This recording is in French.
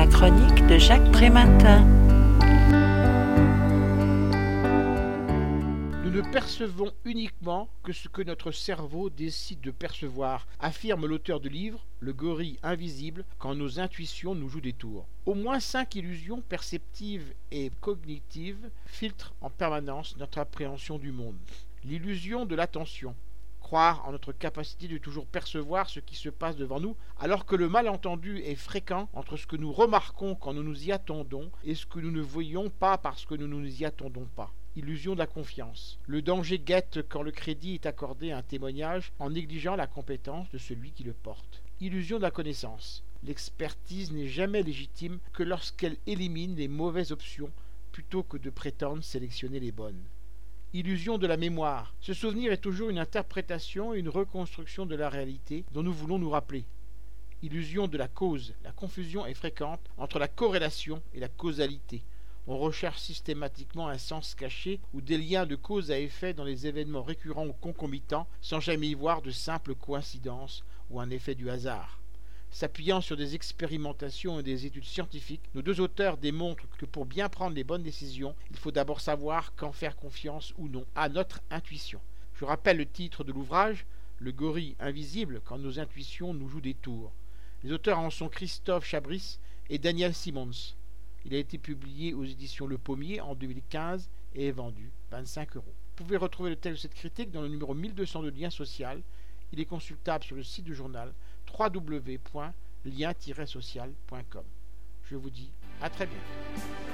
La chronique de Jacques Prématin. Nous ne percevons uniquement que ce que notre cerveau décide de percevoir, affirme l'auteur du livre Le gorille invisible quand nos intuitions nous jouent des tours. Au moins cinq illusions perceptives et cognitives filtrent en permanence notre appréhension du monde. L'illusion de l'attention, croire en notre capacité de toujours percevoir ce qui se passe devant nous, alors que le malentendu est fréquent entre ce que nous remarquons quand nous nous y attendons et ce que nous ne voyons pas parce que nous ne nous y attendons pas. Illusion de la confiance. Le danger guette quand le crédit est accordé à un témoignage en négligeant la compétence de celui qui le porte. Illusion de la connaissance. L'expertise n'est jamais légitime que lorsqu'elle élimine les mauvaises options plutôt que de prétendre sélectionner les bonnes. Illusion de la mémoire. Ce souvenir est toujours une interprétation et une reconstruction de la réalité dont nous voulons nous rappeler. Illusion de la cause. La confusion est fréquente entre la corrélation et la causalité. On recherche systématiquement un sens caché ou des liens de cause à effet dans les événements récurrents ou concomitants sans jamais y voir de simples coïncidences ou un effet du hasard. S'appuyant sur des expérimentations et des études scientifiques, nos deux auteurs démontrent que pour bien prendre les bonnes décisions, il faut d'abord savoir quand faire confiance ou non à notre intuition. Je rappelle le titre de l'ouvrage, Le gorille invisible quand nos intuitions nous jouent des tours. Les auteurs en sont Christophe Chabris et Daniel Simons. Il a été publié aux éditions Le Pommier en 2015 et est vendu 25 euros. Vous pouvez retrouver le texte de cette critique dans le numéro 1200 de Lien Social. Il est consultable sur le site du journal www.lien-social.com. Je vous dis à très bientôt.